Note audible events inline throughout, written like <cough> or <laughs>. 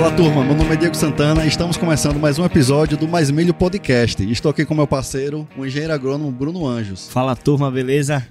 Fala turma, meu nome é Diego Santana e estamos começando mais um episódio do Mais Milho Podcast. Estou aqui com meu parceiro, o engenheiro agrônomo Bruno Anjos. Fala turma, beleza?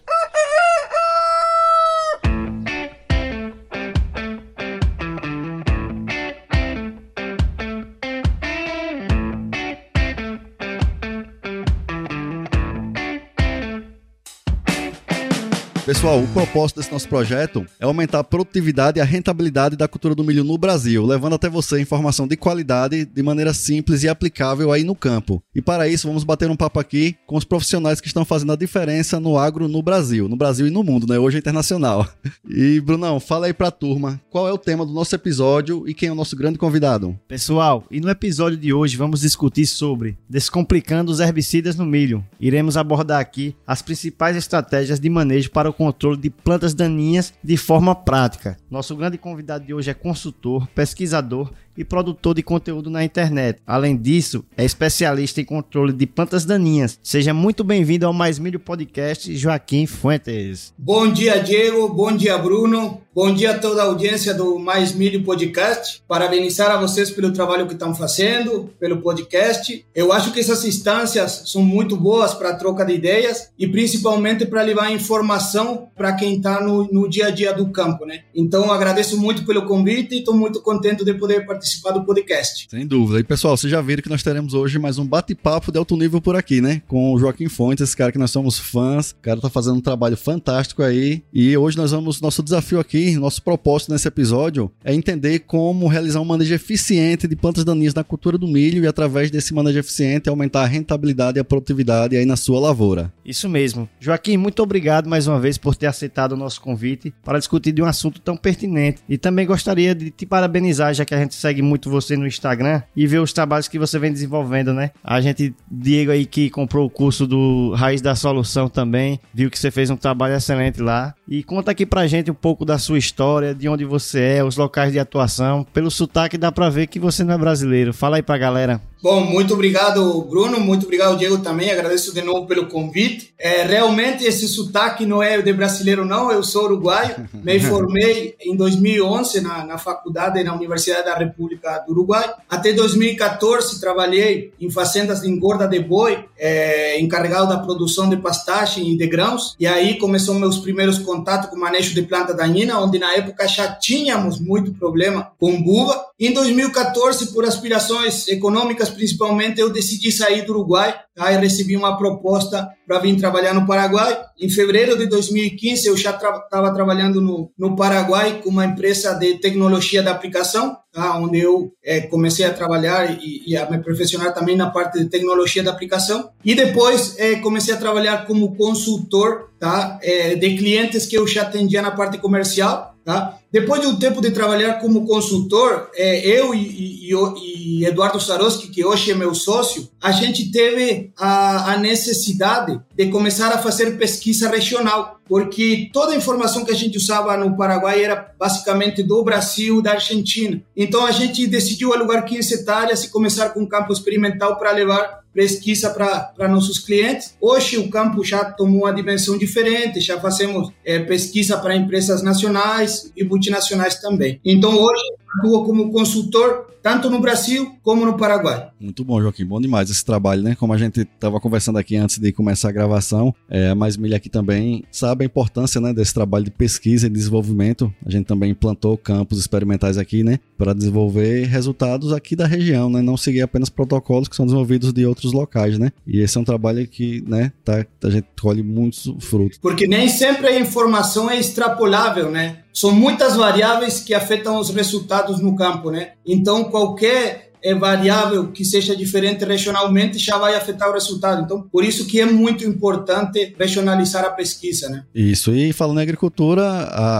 Pessoal, o propósito desse nosso projeto é aumentar a produtividade e a rentabilidade da cultura do milho no Brasil, levando até você informação de qualidade de maneira simples e aplicável aí no campo. E para isso, vamos bater um papo aqui com os profissionais que estão fazendo a diferença no agro no Brasil, no Brasil e no mundo, né? Hoje é internacional. <laughs> E Brunão, fala aí pra turma, qual é o tema do nosso episódio e quem é o nosso grande convidado? Pessoal, e no episódio de hoje vamos discutir sobre descomplicando os herbicidas no milho. Iremos abordar aqui as principais estratégias de manejo para o controle de plantas daninhas de forma prática. Nosso grande convidado de hoje é consultor, pesquisador e produtor de conteúdo na internet. Além disso, é especialista em controle de plantas daninhas. Seja muito bem-vindo ao Mais Milho Podcast, Joaquim Fuentes. Bom dia, Diego. Bom dia, Bruno. Bom dia a toda a audiência do Mais Milho Podcast. Parabenizar a vocês pelo trabalho que estão fazendo, pelo podcast. Eu acho que essas instâncias são muito boas para troca de ideias e principalmente para levar informação para quem está no, no dia a dia do campo, né? Então, agradeço muito pelo convite e estou muito contente de poder participar participar do podcast. Sem dúvida. E pessoal, vocês já viram que nós teremos hoje mais um bate-papo de alto nível por aqui, né? Com o Joaquim Fontes, esse cara que nós somos fãs. O cara tá fazendo um trabalho fantástico aí. E hoje nós vamos. Nosso desafio aqui, nosso propósito nesse episódio é entender como realizar um manejo eficiente de plantas daninhas na cultura do milho e, através desse manejo eficiente, aumentar a rentabilidade e a produtividade aí na sua lavoura. Isso mesmo. Joaquim, muito obrigado mais uma vez por ter aceitado o nosso convite para discutir de um assunto tão pertinente. E também gostaria de te parabenizar, já que a gente segue muito você no Instagram e vê os trabalhos que você vem desenvolvendo, né? A gente, Diego aí que comprou o curso do Raiz da Solução também, viu que você fez um trabalho excelente lá. E conta aqui pra gente um pouco da sua história, de onde você é, os locais de atuação. Pelo sotaque dá pra ver que você não é brasileiro. Fala aí pra galera. Bom, muito obrigado, Bruno. Muito obrigado, Diego, também. Agradeço de novo pelo convite. É, realmente, esse sotaque não é de brasileiro, não. Eu sou uruguaio. <laughs> Me formei em 2011 na, na faculdade na Universidade da República do Uruguai. Até 2014, trabalhei em fazendas de engorda de boi, é, encarregado da produção de pastagem e de grãos. E aí começou meus primeiros contatos com o manejo de planta daninha, onde na época já tínhamos muito problema com buva. Em 2014, por aspirações econômicas, principalmente, eu decidi sair do Uruguai tá? recebi uma proposta para vir trabalhar no Paraguai. Em fevereiro de 2015, eu já estava tra trabalhando no, no Paraguai com uma empresa de tecnologia da aplicação, tá? onde eu é, comecei a trabalhar e, e, a me profissionar também na parte de tecnologia da aplicação. E depois é, comecei a trabalhar como consultor tá? É, de clientes que eu já atendia na parte comercial. Tá? Depois de um tempo de trabalhar como consultor, é, eu e, e, e, Eduardo Saroski, que hoje é meu sócio, a gente teve a, a, necessidade de começar a fazer pesquisa regional, porque toda a informação que a gente usava no Paraguai era basicamente do Brasil, da Argentina. Então a gente decidiu alugar 15 hectares e começar com um campo experimental para levar pesquisa para nossos clientes. Hoje o campo já tomou uma dimensão diferente, já fazemos é, pesquisa para empresas nacionais e multinacionais também. Então hoje atuo como consultor tanto no Brasil como no Paraguai. Muito bom, Joaquim. Bom demais esse trabalho, né? Como a gente estava conversando aqui antes de começar a gravação, é, a Mais Milha aqui também sabe a importância né, desse trabalho de pesquisa e desenvolvimento. A gente também implantou campos experimentais aqui, né? Para desenvolver resultados aqui da região, né? Não seguir apenas protocolos que são desenvolvidos de outros locais, né? E esse é um trabalho que, né, tá, a gente colhe muitos frutos. Porque nem sempre a informação é extrapolável, né? São muitas variáveis que afetam os resultados no campo, né? Então, qualquer é variável que seja diferente regionalmente já vai afetar o resultado. Então, por isso que é muito importante regionalizar a pesquisa, né? Isso. E falando em agricultura,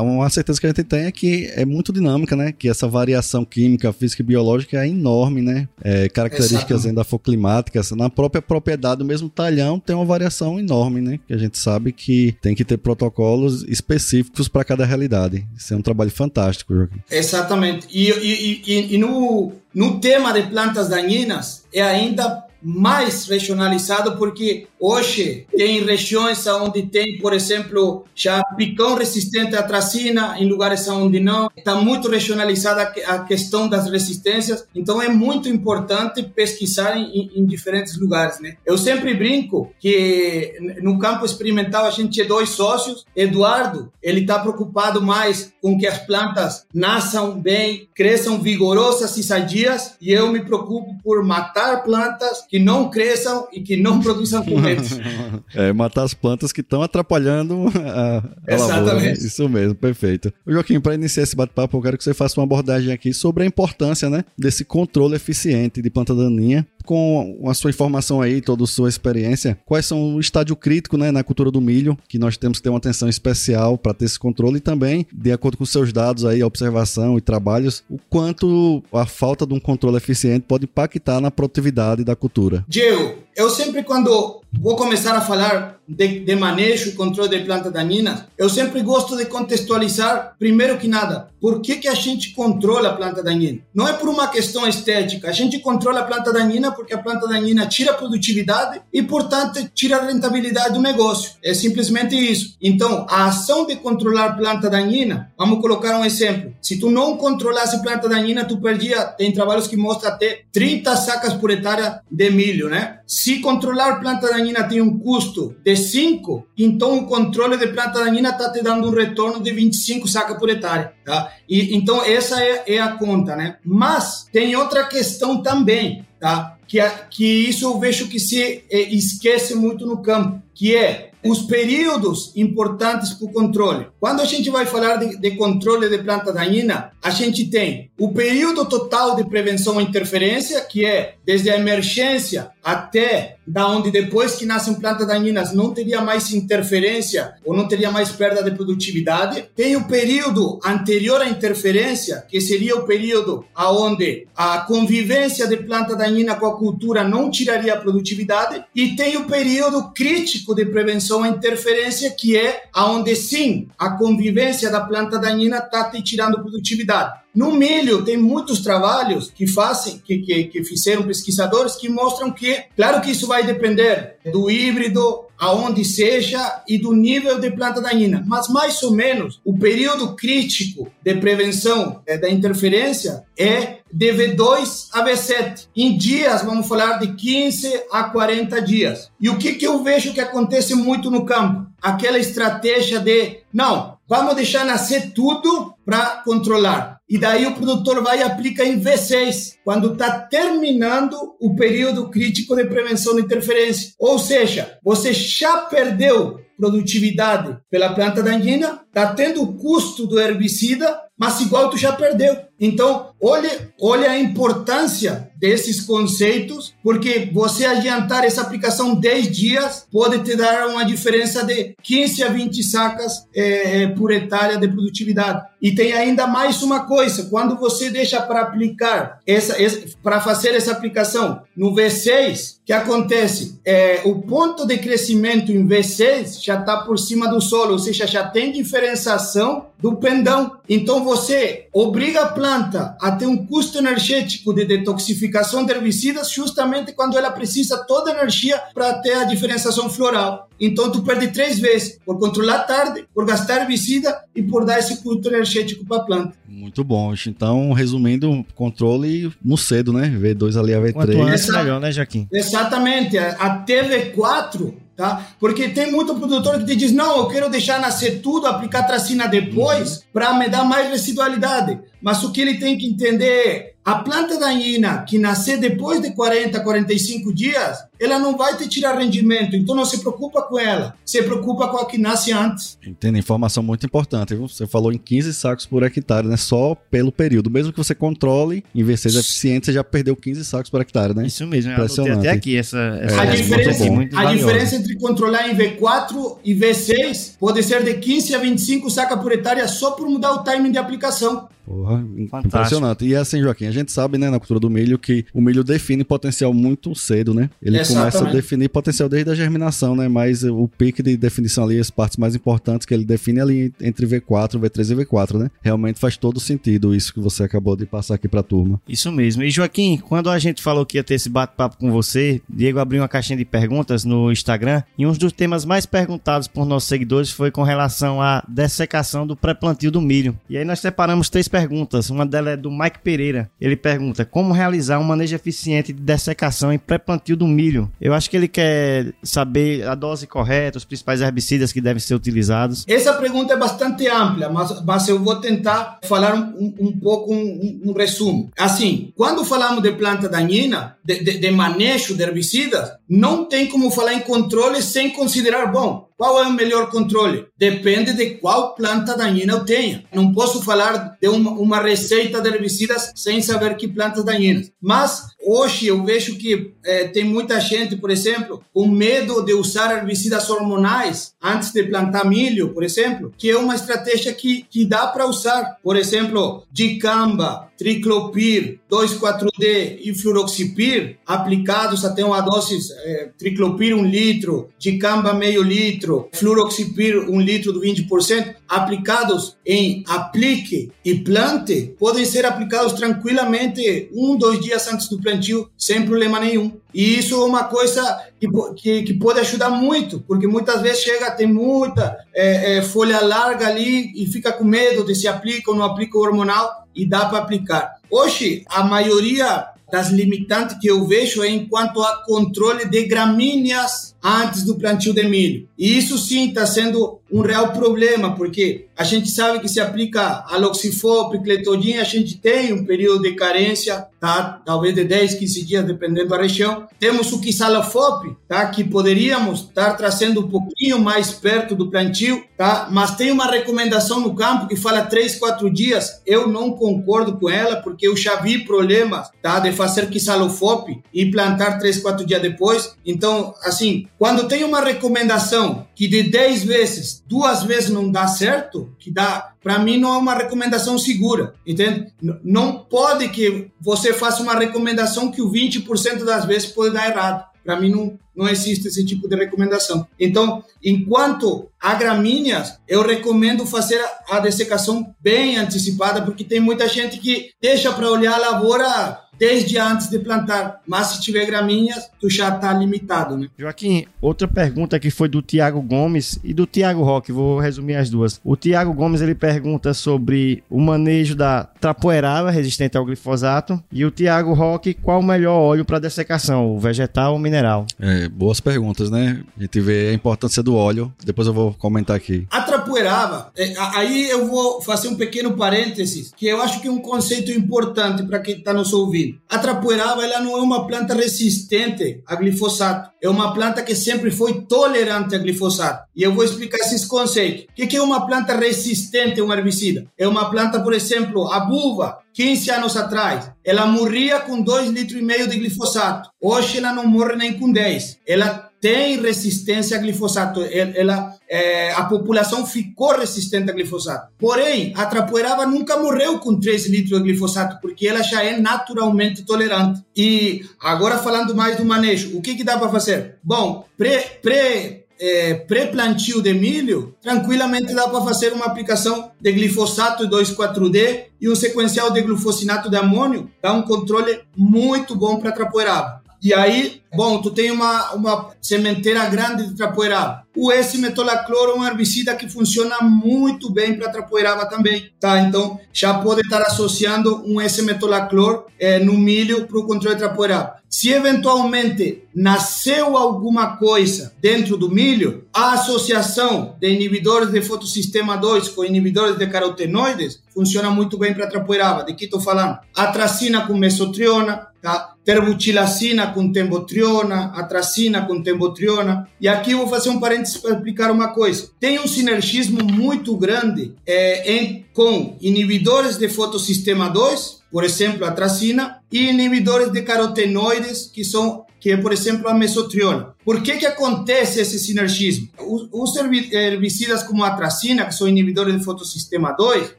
uma certeza que a gente tem é que é muito dinâmica, né? Que essa variação química, física e biológica é enorme, né? É, características endafoclimáticas, na própria propriedade do mesmo talhão tem uma variação enorme, né? Que a gente sabe que tem que ter protocolos específicos para cada realidade. Isso é um trabalho fantástico, Joaquim. Exatamente. E, e, e, e no no tema de plantas daninhas, é ainda mais regionalizado, porque hoje tem regiões onde tem, por exemplo, já picão resistente à tracina, em lugares onde não. Está muito regionalizada a questão das resistências, então é muito importante pesquisar em, em diferentes lugares. Né? Eu sempre brinco que no campo experimental a gente é dois sócios. Eduardo, ele está preocupado mais com que as plantas nasçam bem, cresçam vigorosas e sadias, e eu me preocupo por matar plantas que não cresçam e que não produzam correntes. <laughs> é, matar as plantas que estão atrapalhando a, a Exatamente. Lavoura. Isso mesmo, perfeito. Joaquim, para iniciar esse bate-papo, eu quero que você faça uma abordagem aqui sobre a importância né, desse controle eficiente de planta daninha com a sua informação aí, toda a sua experiência, quais são o estádio crítico né, na cultura do milho, que nós temos que ter uma atenção especial para ter esse controle e também, de acordo com seus dados aí, observação e trabalhos, o quanto a falta de um controle eficiente pode impactar na produtividade da cultura. Diego, eu sempre quando vou começar a falar de, de manejo controle de plantas daninhas, eu sempre gosto de contextualizar, primeiro que nada, por que, que a gente controla a planta daninha? Não é por uma questão estética, a gente controla a planta daninha porque a planta daninha tira a produtividade e, portanto, tira a rentabilidade do negócio. É simplesmente isso. Então, a ação de controlar a planta daninha, vamos colocar um exemplo. Se tu não controlasse planta daninha, tu perdia, tem trabalhos que mostram até 30 sacas por hectare de milho, né? Se controlar planta daninha tem um custo de 5, então o controle de planta daninha está te dando um retorno de 25 sacas por hectare, tá? E, então essa é, é a conta, né? Mas tem outra questão também, tá? Que, que isso eu vejo que se é, esquece muito no campo, que é os períodos importantes para o controle. Quando a gente vai falar de, de, controle de planta daninha, a gente tem o período total de prevenção à interferência, que é desde a emergência até da onde depois que nascem plantas daninhas não teria mais interferência ou não teria mais perda de produtividade. Tem o período anterior à interferência, que seria o período aonde a convivência de planta daninha com a cultura não tiraria a produtividade. E tem o período crítico de prevenção à interferência, que é aonde sim a convivência da planta daninha está te tirando produtividade. No milho, tem muitos trabalhos que fazem, que, que, que fizeram pesquisadores que mostram que, claro que isso vai depender do híbrido, aonde seja e do nível de planta daninha, mas mais ou menos o período crítico de prevenção é, da interferência é de V2 a V7. Em dias, vamos falar de 15 a 40 dias. E o que, que eu vejo que acontece muito no campo? Aquela estratégia de, não, vamos deixar nascer tudo para controlar. E daí o produtor vai e aplica em V6, quando está terminando o período crítico de prevenção de interferência. Ou seja, você já perdeu produtividade pela planta daninha, está tendo o custo do herbicida, mas igual tu já perdeu. Então, olhe, olhe a importância desses conceitos, porque você adiantar essa aplicação 10 dias pode te dar uma diferença de 15 a 20 sacas é, por hectare de produtividade. E tem ainda mais uma coisa, quando você deixa para aplicar, essa, essa para fazer essa aplicação no V6, que acontece? É, o ponto de crescimento em V6 já está por cima do solo, ou seja, já tem diferenciação do pendão. Então você obriga a planta a ter um custo energético de detoxificação de herbicidas justamente quando ela precisa toda a energia para ter a diferenciação floral. Então tu perde três vezes por controlar tarde, por gastar herbicida e por dar esse custo energético para a planta. Muito bom. Então, resumindo, controle no cedo, né? V2 ali a V3. Quanto antes, melhor, né, Jaquim? Exatamente. A TV4 Tá? Porque tem muito produtor que te diz: não, eu quero deixar nascer tudo, aplicar tracina depois, uhum. para me dar mais residualidade. Mas o que ele tem que entender é a planta daninha que nascer depois de 40, 45 dias, ela não vai te tirar rendimento. Então não se preocupa com ela. Se preocupa com a que nasce antes. Entendo, informação muito importante. Viu? Você falou em 15 sacos por hectare, né? Só pelo período. Mesmo que você controle em VCs eficientes, você já perdeu 15 sacos por hectare, né? Isso mesmo. Impressionante. até aqui essa, essa é, a, diferença, a diferença entre controlar em V4 e V6 pode ser de 15 a 25 sacas por hectare só por mudar o timing de aplicação. Porra, impressionante. E assim, Joaquim, a gente sabe, né, na cultura do milho, que o milho define potencial muito cedo, né? Ele Exatamente. Começa a definir potencial desde a germinação, né? Mas o pique de definição ali, as partes mais importantes que ele define ali entre V4, V3 e V4, né? Realmente faz todo sentido isso que você acabou de passar aqui pra turma. Isso mesmo. E Joaquim, quando a gente falou que ia ter esse bate-papo com você, Diego abriu uma caixinha de perguntas no Instagram e um dos temas mais perguntados por nossos seguidores foi com relação à dessecação do pré-plantio do milho. E aí nós separamos três perguntas. Uma delas é do Mike Pereira. Ele pergunta como realizar um manejo eficiente de dessecação em pré-plantio do milho. Eu acho que ele quer saber a dose correta, os principais herbicidas que devem ser utilizados. Essa pergunta é bastante ampla, mas, mas eu vou tentar falar um, um pouco, um, um, resumo. Assim, quando falamos de planta daninha, de, de, de manejo de herbicidas, não tem como falar em controle sem considerar, bom, qual é o melhor controle? Depende de qual planta daninha eu tenha. Não posso falar de uma, uma receita de herbicidas sem saber que plantas daninhas. Mas hoje eu vejo que é, tem muita gente, por exemplo, com medo de usar herbicidas hormonais antes de plantar milho, por exemplo, que é uma estratégia que, que dá para usar. Por exemplo, dicamba, triclopir, 2,4-D e fluroxipir, aplicados até uma dose, é, triclopir um litro, dicamba meio litro, fluroxipir um litro do 20%, aplicados em aplique e plante, podem ser aplicados tranquilamente um, dois dias antes do plantio, sem problema nenhum. E isso é uma coisa que, que, que pode ajudar muito, porque muitas vezes chega, tem muita é, é, folha larga ali e fica com medo de se aplica ou não aplica o hormonal e dá para aplicar. Hoje, a maioria das limitantes que eu vejo é enquanto a controle de gramíneas antes do plantio de milho. E isso sim está sendo um real problema, porque a gente sabe que se aplica a loxifop, cletodin, a gente tem um período de carência, tá? Talvez de 10, 15 dias, dependendo da região. Temos o quisalofop, tá? Que poderíamos estar trazendo um pouquinho mais perto do plantio, tá? Mas tem uma recomendação no campo que fala 3, 4 dias. Eu não concordo com ela, porque eu já vi problemas, tá? De fazer quisalofop e plantar 3, 4 dias depois. Então, assim, quando tem uma recomendação que de 10 vezes, duas vezes não dá certo, que dá, para mim não é uma recomendação segura, entende? Não pode que você faça uma recomendação que o 20% das vezes pode dar errado. Para mim não, não existe esse tipo de recomendação. Então, enquanto há gramíneas, eu recomendo fazer a dessecação bem antecipada, porque tem muita gente que deixa para olhar a lavoura desde antes de plantar. Mas se tiver gramíneas, tu já está limitado, né? Joaquim, outra pergunta que foi do Tiago Gomes e do Tiago Roque, vou resumir as duas. O Tiago Gomes ele pergunta sobre o manejo da trapoeraba resistente ao glifosato e o Tiago Roque qual o melhor óleo para dessecação, o vegetal ou mineral? É, boas perguntas, né? A gente vê a importância do óleo, depois eu vou comentar aqui. A trapoeraba, é, aí eu vou fazer um pequeno parênteses, que eu acho que é um conceito importante para quem está nos ouvindo. A trapoeraba ela não é uma planta resistente a glifosato, é uma planta que sempre foi tolerante a glifosato. E eu vou explicar esses conceitos. O que é uma planta resistente a um herbicida? É uma planta, por exemplo, a buva, 15 anos atrás, ela morria com 2,5 litros de glifosato. Hoje ela não morre nem com 10. Ela tem resistência a glifosato. Ela, é, a população ficou resistente a glifosato. Porém, a trapoeraba nunca morreu com 3 litros de glifosato, porque ela já é naturalmente tolerante. E agora falando mais do manejo, o que, que dá para fazer? Bom, pré, pré é, pré-plantio de milho, tranquilamente dá para fazer uma aplicação de glifosato 2,4-D e um sequencial de glufosinato de amônio, dá um controle muito bom para trapoeraba. E aí, bom, tu tem uma, uma sementeira grande de trapoeraba. O S-metolacloro é um herbicida que funciona muito bem para trapoeraba também, tá? Então, já pode estar associando um S-metolaclor é, no milho para o controle de trapoeraba. Se eventualmente nasceu alguma coisa dentro do milho, a associação de inibidores de fotossistema 2 com inibidores de carotenoides funciona muito bem para trapoeraba. De que estou falando? Atracina com mesotriona, tá? Terbutilacina com tembotriona, atracina com tembotriona. E aqui eu vou fazer um parênteses para explicar uma coisa. Tem um sinergismo muito grande é, em, com inibidores de fotossistema 2, por exemplo, a tracina, e inibidores de carotenoides, que são que é, por exemplo, a mesotriona. Por que, que acontece esse sinergismo? Os herbicidas como a tracina, que são inibidores do fotossistema 2,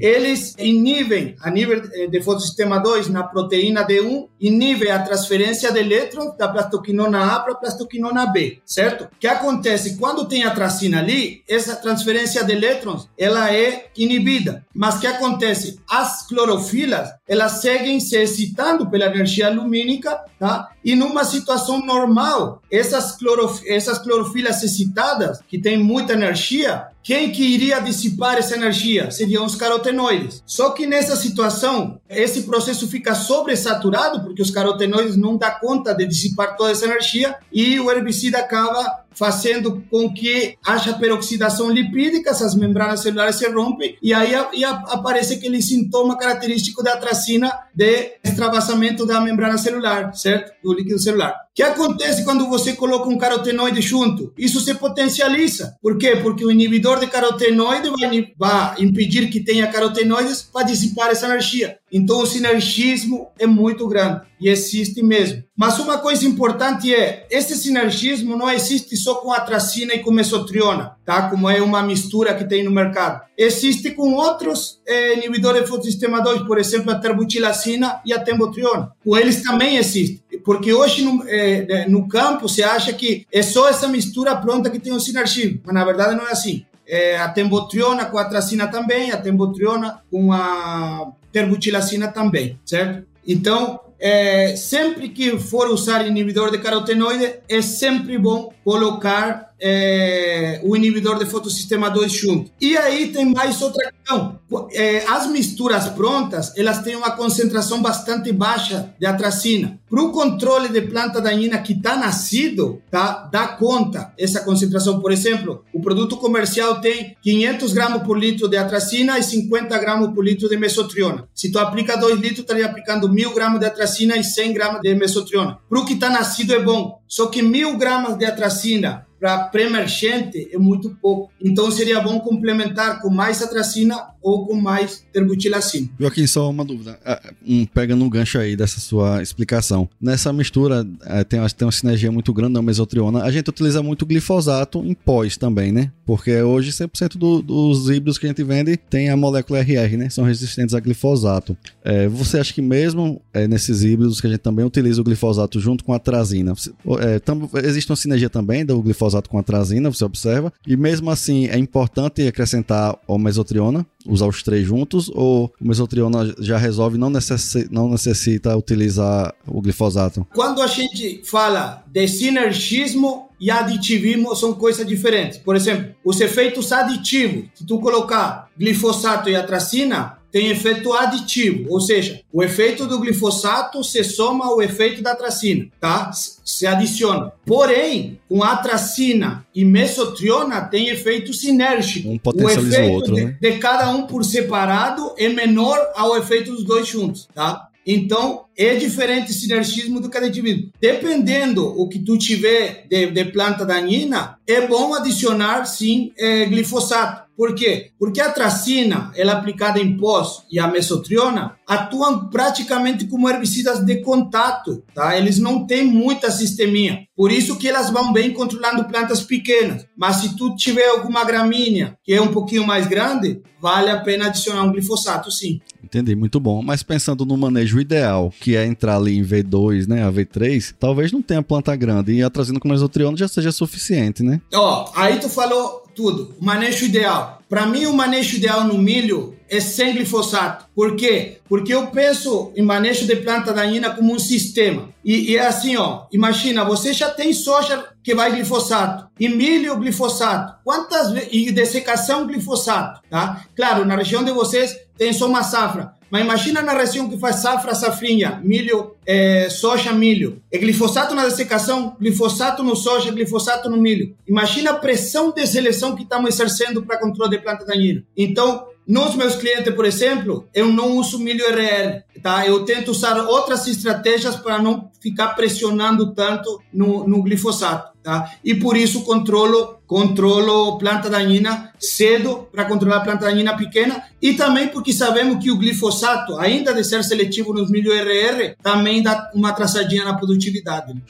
eles inibem, a nível de fotossistema 2, na proteína D1, inibem a transferência de elétrons da plastoquinona A para a plastoquinona B, certo? O que acontece? Quando tem a tracina ali, essa transferência de elétrons, ela é inibida. Mas o que acontece? As clorofilas, elas seguem se excitando pela energia lumínica, tá? E numa situação normal, essas, clorof essas clorofilas excitadas, que têm muita energia, quem que iria dissipar essa energia? Seriam os carotenoides. Só que nessa situação, esse processo fica sobresaturado, porque os carotenoides não dão conta de dissipar toda essa energia e o herbicida acaba fazendo com que haja peroxidação lipídica, essas membranas celulares se rompem e aí e aparece aquele sintoma característico da tracina de extravasamento da membrana celular, certo? Do líquido celular. O que acontece quando você coloca um carotenoide junto? Isso se potencializa. Por quê? Porque o inibidor de carotenoide vai, vai impedir que tenha carotenoides para dissipar essa energia. Então o sinergismo é muito grande e existe mesmo. Mas uma coisa importante é, esse sinergismo não existe só com a tracina e com mesotriona, tá? Como é uma mistura que tem no mercado. Existe com outros eh, inibidores do fotossistema 2, por exemplo, a terbutilacina e a tembotriona. Com eles também existe. Porque hoje no, eh, no campo se acha que é só essa mistura pronta que tem o sinergismo, mas na verdade não é assim. É, a tembotriona com a tracina também, a tembotriona com a terbutilacina também, certo? Então, é, sempre que for usar inibidor de carotenoide, é sempre bom colocar é, o inibidor de fotossistema 2 junto. E aí tem mais outra questão. É, as misturas prontas, elas têm uma concentração bastante baixa de atracina. Para o controle de planta daninha que está nascido, tá, dá conta essa concentração. Por exemplo, o produto comercial tem 500 gramas por litro de atracina e 50 gramas por litro de mesotriona. Se tu aplica 2 litros, estaria aplicando 1000 gramas de atracina e 100 gramas de mesotriona. Para o que está nascido é bom. Só que 1000 gramas de atracina para pré-emergente é muito pouco. Então seria bom complementar com mais atracina ou com mais terbutilacina. Joaquim, só uma dúvida. Ah, um, pega no gancho aí dessa sua explicação. Nessa mistura é, tem, tem uma sinergia muito grande na mesotriona. A gente utiliza muito glifosato em pós também, né? Porque hoje 100% do, dos híbridos que a gente vende tem a molécula RR, né? São resistentes a glifosato. É, você acha que mesmo é, nesses híbridos que a gente também utiliza o glifosato junto com a atrazina, é, tam, existe uma sinergia também do glifosato com atrazina, você observa. E mesmo assim, é importante acrescentar o mesotriona, usar os três juntos, ou o mesotriona já resolve, não necessita, não necessita utilizar o glifosato? Quando a gente fala de sinergismo e aditivismo, são coisas diferentes. Por exemplo, os efeitos aditivos, se tu colocar glifosato e atracina, tem efeito aditivo, ou seja, o efeito do glifosato se soma ao efeito da tracina, tá? Se adiciona. Porém, com atracina e mesotriona tem efeito sinérgico. Um potencializa o, efeito o outro, de, né? de cada um por separado é menor ao efeito dos dois juntos, tá? Então, é diferente sinergismo do que aditivismo. Dependendo o que tu tiver de, de planta daninha, é bom adicionar, sim, é, glifosato. Por quê? Porque a tracina, ela é aplicada em pós e a mesotriona atuam praticamente como herbicidas de contato, tá? Eles não têm muita sistemia. Por isso que elas vão bem controlando plantas pequenas. Mas se tu tiver alguma gramínea que é um pouquinho mais grande, vale a pena adicionar um glifosato, sim. Entendi, muito bom. Mas pensando no manejo ideal, que é entrar ali em V2, né, a V3, talvez não tenha planta grande e a trazendo com mesotriona já seja suficiente, né? Ó, aí tu falou tudo. O manejo ideal. Para mim, o manejo ideal no milho é sem glifosato. Por quê? Porque eu penso em manejo de planta daninha como um sistema. E, e, é assim, ó, imagina, você já tem soja que vai glifosato, e milho glifosato, quantas e dessecação glifosato, tá? Claro, na região de vocês tem só uma safra, mas imagina na região que faz safra, safrinha, milho, é, soja, milho. É glifosato na dessecação, glifosato no soja, glifosato no milho. Imagina a pressão de seleção que estamos exercendo para controle de planta daninha. Então, nos meus clientes, por exemplo, eu não uso milho RL, tá? Eu tento usar outras estratégias para não ficar pressionando tanto no, no glifosato, tá? E por isso controlo controlo planta daninha cedo para controlar a planta daninha pequena E também porque sabemos que o glifosato, ainda de ser seletivo nos milho RR, também dá uma atrasadinha na produtividade. Né?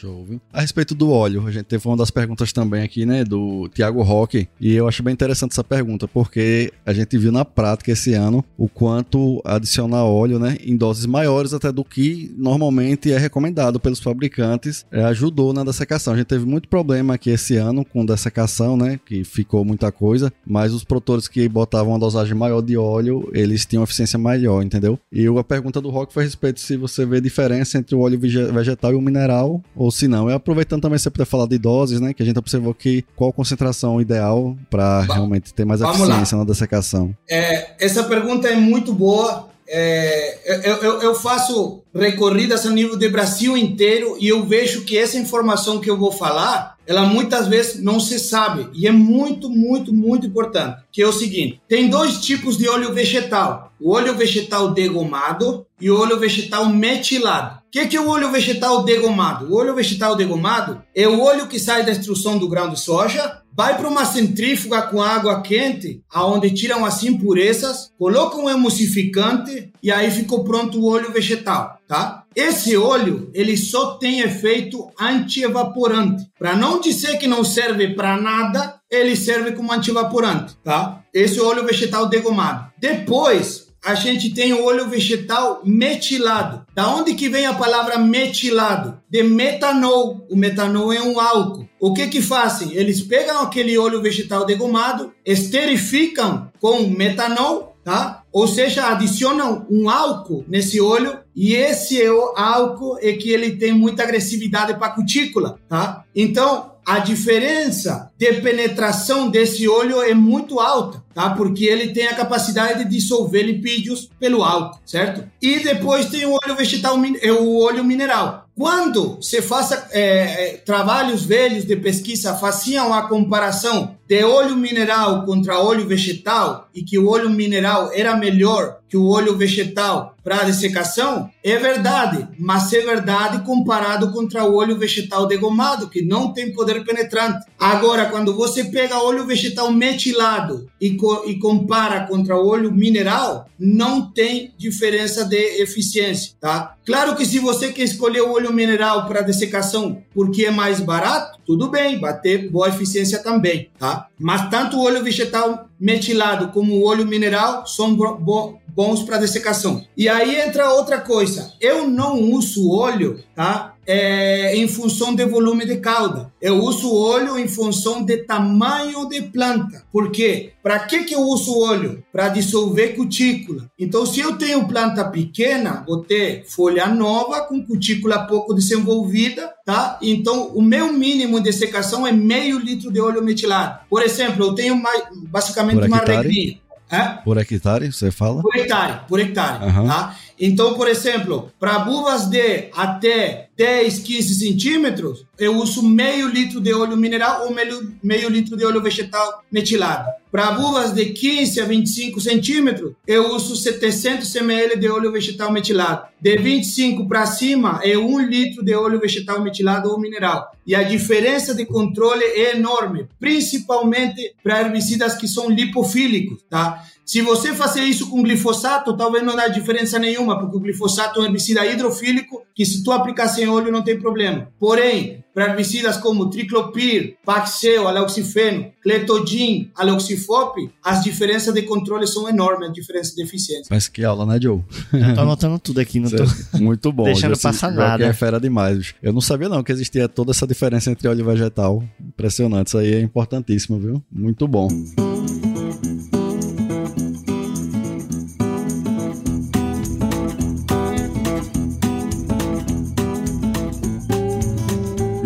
A respeito do óleo, a gente teve uma das perguntas também aqui, né, do Tiago Roque, e eu acho bem interessante essa pergunta, porque a gente viu na prática esse ano o quanto adicionar óleo, né, em doses maiores até do que normalmente é recomendado pelos fabricantes, é, ajudou na dessecação. A gente teve muito problema aqui esse ano com dessecação, né, que ficou muita coisa, mas os produtores que botavam uma dosagem maior de óleo, eles tinham eficiência maior, entendeu? E a pergunta do Rock foi a respeito se você vê diferença entre o óleo vegetal e o mineral, ou se não. E aproveitando também você poder falar de doses, né, que a gente observou que qual a concentração ideal para realmente ter mais eficiência lá. na dessecação. É, essa pergunta é muito boa. É, eu, eu, eu, faço recorridas a nível de Brasil inteiro e eu vejo que essa informação que eu vou falar, ela muitas vezes não se sabe e é muito, muito, muito importante. Que é o seguinte: tem dois tipos de óleo vegetal: o óleo vegetal degomado e o óleo vegetal metilado. O que, que é o óleo vegetal degomado? O óleo vegetal degomado é o óleo que sai da extrusão do grão de soja vai para uma centrífuga com água quente, aonde tiram as impurezas, colocam um emulsificante e aí ficou pronto o óleo vegetal, tá? Esse óleo, ele só tem efeito antievaporante. Para não dizer que não serve para nada, ele serve como antievaporante, tá? Esse óleo vegetal degomado. Depois, a gente tem o óleo vegetal metilado. Da onde que vem a palavra metilado? De metanol. O metanol é um álcool. O que que fazem? Eles pegam aquele óleo vegetal degomado, esterificam com metanol, tá? Ou seja, adicionam um álcool nesse óleo e esse é o álcool é que ele tem muita agressividade para a cutícula, tá? Então, a diferença de penetração desse óleo é muito alta, tá? Porque ele tem a capacidade de dissolver lipídios pelo álcool, certo? E depois tem o óleo vegetal, é o óleo mineral. Quando se faça é, é, trabalhos velhos de pesquisa faziam a comparação de óleo mineral contra óleo vegetal e que o óleo mineral era melhor que o óleo vegetal para dessecação, é verdade, mas é verdade comparado contra o óleo vegetal degomado, que não tem poder penetrante. Agora, quando você pega óleo vegetal metilado e, co e compara contra óleo mineral, não tem diferença de eficiência, tá? Claro que se você quer escolher o óleo mineral para dessecação porque é mais barato, tudo bem, vai ter boa eficiência também, tá? Mas tanto o óleo vegetal metilado como o óleo mineral são bo bons para dessecação. E aí entra outra coisa. Eu não uso óleo, tá? É, em função de volume de cauda. Eu uso óleo em função de tamanho de planta. Por quê? Para que, que eu uso óleo? Para dissolver cutícula. Então, se eu tenho planta pequena, vou ter folha nova com cutícula pouco desenvolvida, tá? Então, o meu mínimo de secação é meio litro de óleo metilado. Por exemplo, eu tenho mais, basicamente uma regrinha. É? Por hectare, você fala? Por hectare, por hectare. Uhum. Tá? Então, por exemplo, para buvas de até 10, 15 centímetros, eu uso meio litro de óleo mineral ou meio, meio litro de óleo vegetal metilado. Para buvas de 15 a 25 centímetros, eu uso 700 ml de óleo vegetal metilado. De 25 para cima, é 1 litro de óleo vegetal metilado ou mineral. E a diferença de controle é enorme, principalmente para herbicidas que são lipofílicos, tá? Se você fazer isso com glifosato, talvez não dá diferença nenhuma, porque o glifosato é um herbicida hidrofílico que se tu aplicar sem óleo não tem problema. Porém, para herbicidas como triclopir, paxel, aloxifeno, cletodin, aloxifop, as diferenças de controle são enormes, as diferenças de eficiência. Mas que aula, né, Joe? Eu tô anotando tudo aqui, não tô <laughs> muito bom. deixando passar nada. É fera demais. Eu não sabia não que existia toda essa diferença entre óleo vegetal. Impressionante, isso aí é importantíssimo, viu? Muito bom.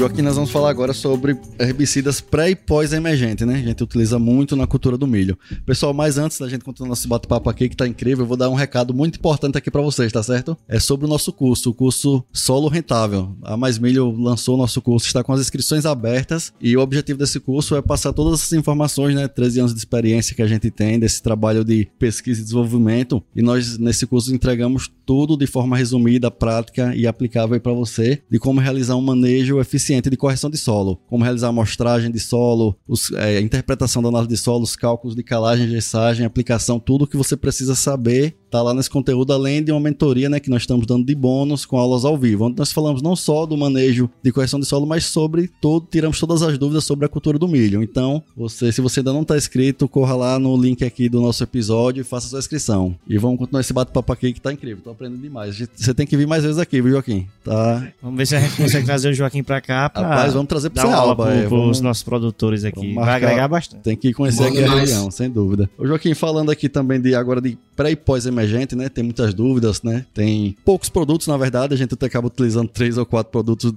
Joaquim, nós vamos falar agora sobre herbicidas pré e pós-emergente, né? A gente utiliza muito na cultura do milho. Pessoal, mas antes da gente continuar nosso bate-papo aqui, que tá incrível, eu vou dar um recado muito importante aqui para vocês, tá certo? É sobre o nosso curso, o curso Solo Rentável. A Mais Milho lançou o nosso curso, está com as inscrições abertas e o objetivo desse curso é passar todas essas informações, né? 13 anos de experiência que a gente tem desse trabalho de pesquisa e desenvolvimento e nós nesse curso entregamos tudo de forma resumida, prática e aplicável para você de como realizar um manejo eficiente eficiente de correção de solo, como realizar amostragem de solo, os, é, interpretação da análise de solo, os cálculos de calagem, gessagem, aplicação, tudo que você precisa saber tá lá nesse conteúdo, além de uma mentoria né, que nós estamos dando de bônus com aulas ao vivo, onde nós falamos não só do manejo de correção de solo, mas sobre todo, tiramos todas as dúvidas sobre a cultura do milho. Então, você, se você ainda não está inscrito, corra lá no link aqui do nosso episódio e faça sua inscrição. E vamos continuar esse bate-papo aqui que tá incrível, tô aprendendo demais. Você tem que vir mais vezes aqui, viu, Joaquim? Tá. Vamos ver se a gente consegue trazer o Joaquim para cá. Pra Rapaz, vamos trazer para para é, os nossos produtores aqui. Vai agregar bastante. Tem que conhecer aqui a região, sem dúvida. O Joaquim, falando aqui também de agora de pré e pós-emergente, né? Tem muitas dúvidas, né? Tem poucos produtos, na verdade, a gente até acaba utilizando três ou quatro produtos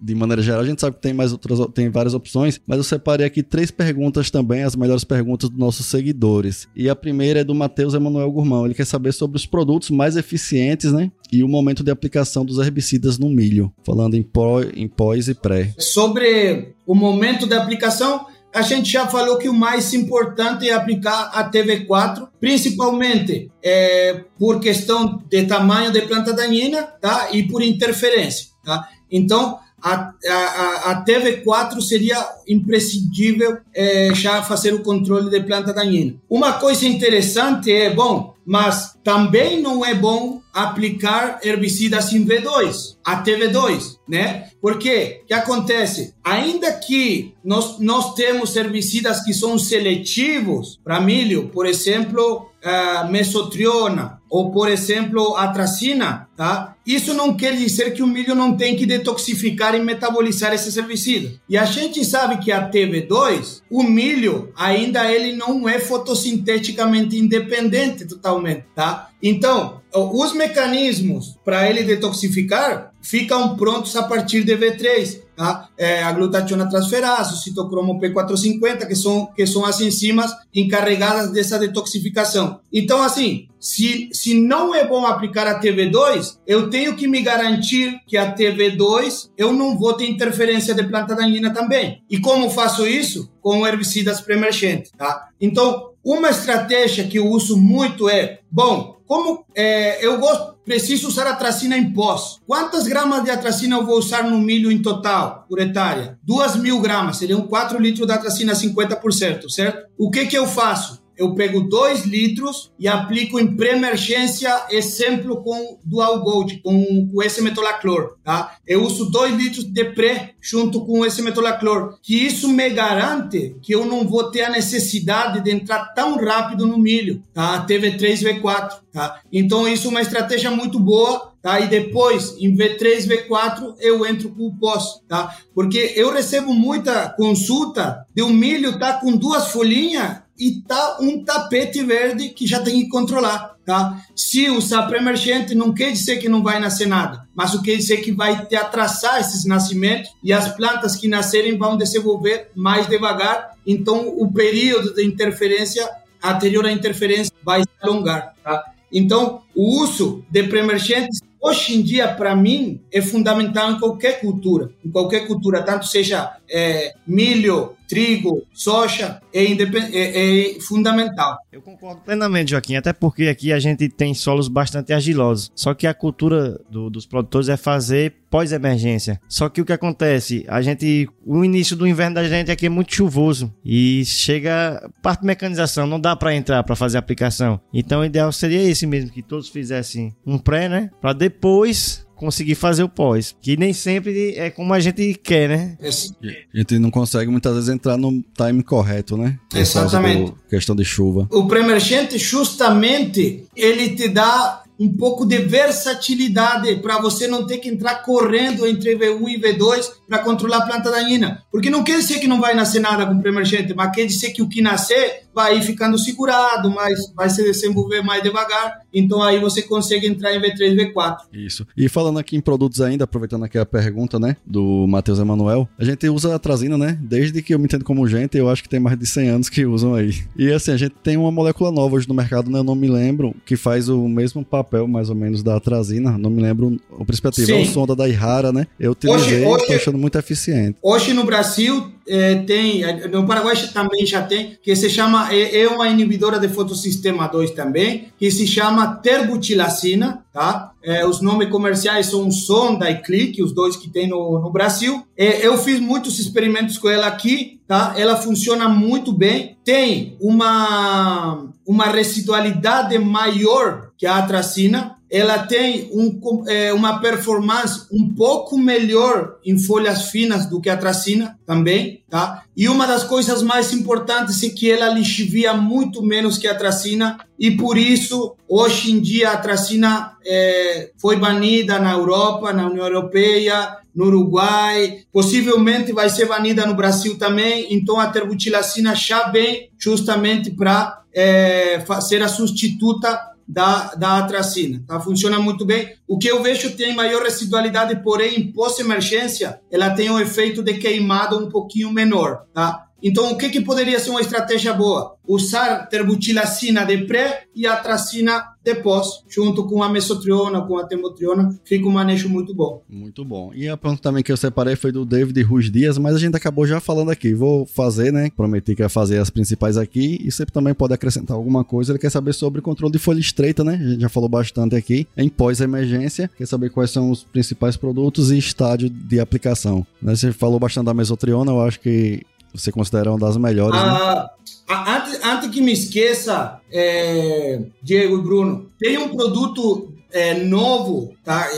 de maneira geral. A gente sabe que tem mais outras, tem várias opções, mas eu separei aqui três perguntas também, as melhores perguntas dos nossos seguidores. E a primeira é do Matheus Emanuel Gurmão. Ele quer saber sobre os produtos mais eficientes, né? E o momento de aplicação dos herbicidas no milho, falando em, pó, em pós e pré. Sobre o momento de aplicação, a gente já falou que o mais importante é aplicar a TV4, principalmente é, por questão de tamanho de planta daninha tá? e por interferência. Tá? Então, a, a, a TV4 seria imprescindível é, já fazer o controle de planta daninha. Uma coisa interessante é, bom, mas também não é bom aplicar herbicidas em V2, a TV2, né? Porque que acontece? Ainda que nós, nós temos herbicidas que são seletivos para milho, por exemplo, uh, mesotriona ou, por exemplo, atracina, tá? Isso não quer dizer que o milho não tem que detoxificar e metabolizar esses herbicidas. E a gente sabe que a TV2, o milho ainda ele não é fotossinteticamente independente totalmente, tá? Então, os mecanismos para ele detoxificar ficam prontos a partir de V3, tá? É, a glutationa transferase, o citocromo P450, que são, que são as enzimas encarregadas dessa detoxificação. Então, assim, se, se não é bom aplicar a TV2, eu tenho que me garantir que a TV2 eu não vou ter interferência de planta daninha também. E como faço isso? Com herbicidas pré-emergentes, tá? Então, uma estratégia que eu uso muito é, bom, como é, eu gosto, preciso usar a tracina em pós. Quantas gramas de atracina eu vou usar no milho em total, por hectare? Duas mil gramas, seriam 4 litros de atracina 50%, certo? O que que eu faço? Eu pego 2 litros e aplico em pré-emergência, exemplo com Dual Gold, com, com esse metolaclor, tá? Eu uso 2 litros de pré junto com esse metolaclor, que isso me garante que eu não vou ter a necessidade de entrar tão rápido no milho, tá? TV3, V4, tá? Então isso é uma estratégia muito boa, tá? E depois, em V3, V4, eu entro com o pós, tá? Porque eu recebo muita consulta de um milho tá com duas folhinhas e tá um tapete verde que já tem que controlar, tá? Se usar pré-emergente não quer dizer que não vai nascer nada, mas o que quer dizer que vai te atrasar esses nascimentos e as plantas que nascerem vão desenvolver mais devagar, então o período de interferência anterior à interferência vai se alongar, tá? Então, o uso de pré-emergentes hoje em dia, para mim, é fundamental em qualquer cultura. Em qualquer cultura, tanto seja é, milho, trigo, soja, é, é, é, fundamental. Eu concordo plenamente, Joaquim, até porque aqui a gente tem solos bastante argilosos. Só que a cultura do, dos produtores é fazer pós-emergência. Só que o que acontece? A gente. O início do inverno da gente aqui é muito chuvoso. E chega. Parte de mecanização, não dá para entrar para fazer aplicação. Então o ideal seria esse mesmo, que todos fizessem um pré, né? Para depois conseguir fazer o pós. Que nem sempre é como a gente quer, né? A gente não consegue muitas vezes entrar no time correto, né? Exatamente. questão de chuva. O pré-emergente, justamente, ele te dá um pouco de versatilidade para você não ter que entrar correndo entre V1 e V2 para controlar a planta daninha. Porque não quer dizer que não vai nascer nada com pré-emergente, mas quer dizer que o que nascer vai ficando segurado, mas vai se desenvolver mais devagar. Então aí você consegue entrar em V3, V4. Isso. E falando aqui em produtos ainda, aproveitando aqui a pergunta, né, do Matheus Emanuel, a gente usa a trazina, né? Desde que eu me entendo como gente, eu acho que tem mais de 100 anos que usam aí. E assim, a gente tem uma molécula nova hoje no mercado, né? Eu não me lembro, que faz o mesmo papel mais ou menos da atrazina, não me lembro o princípio ativo, é o sonda da Ihara, né? Eu utilizei, hoje, hoje, tô achando muito eficiente. Hoje no Brasil é, tem, no Paraguai também já tem, que se chama, é, é uma inibidora de fotossistema 2 também, que se chama terbutilacina, tá? É, os nomes comerciais são Sonda e Click, os dois que tem no, no Brasil. É, eu fiz muitos experimentos com ela aqui, tá? Ela funciona muito bem. Tem uma, uma residualidade maior que a atracina, ela tem um, é, uma performance um pouco melhor em folhas finas do que a tracina também, tá? E uma das coisas mais importantes é que ela lixivia muito menos que a tracina e por isso hoje em dia a tracina é, foi banida na Europa, na União Europeia, no Uruguai, possivelmente vai ser banida no Brasil também. Então a terbutilacina já vem justamente para é, ser a substituta da, da atracina, tá? Funciona muito bem. O que eu vejo tem maior residualidade, porém, em pós-emergência, ela tem um efeito de queimado um pouquinho menor, tá? Então, o que, que poderia ser uma estratégia boa? Usar terbutilacina de pré e atracina de pós, junto com a mesotriona, com a temotriona, fica um manejo muito bom. Muito bom. E a pergunta também que eu separei foi do David Ruiz Dias, mas a gente acabou já falando aqui. Vou fazer, né? Prometi que ia fazer as principais aqui e você também pode acrescentar alguma coisa. Ele quer saber sobre controle de folha estreita, né? A gente já falou bastante aqui. Em pós-emergência, quer saber quais são os principais produtos e estádio de aplicação. Né? Você falou bastante da mesotriona, eu acho que você considera uma das melhores, né? ah, né? Antes, antes que me esqueça, é, Diego e Bruno, tem um produto é, novo, tá?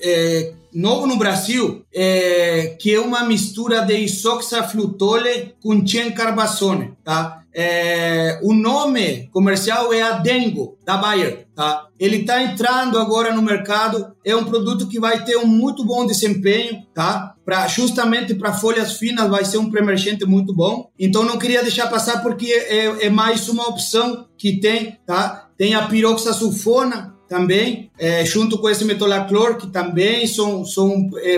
É, novo no Brasil, é, que é uma mistura de isoxaflutole com carbazone, tá? É, o nome comercial é Adengo, da Bayer. Tá? Ele está entrando agora no mercado, é um produto que vai ter um muito bom desempenho, tá? Pra, justamente para folhas finas vai ser um preemergente muito bom. Então não queria deixar passar porque é, é mais uma opção que tem, tá? Tem a piroxasulfona, também, é, junto com esse metolaclor, que também são, são é,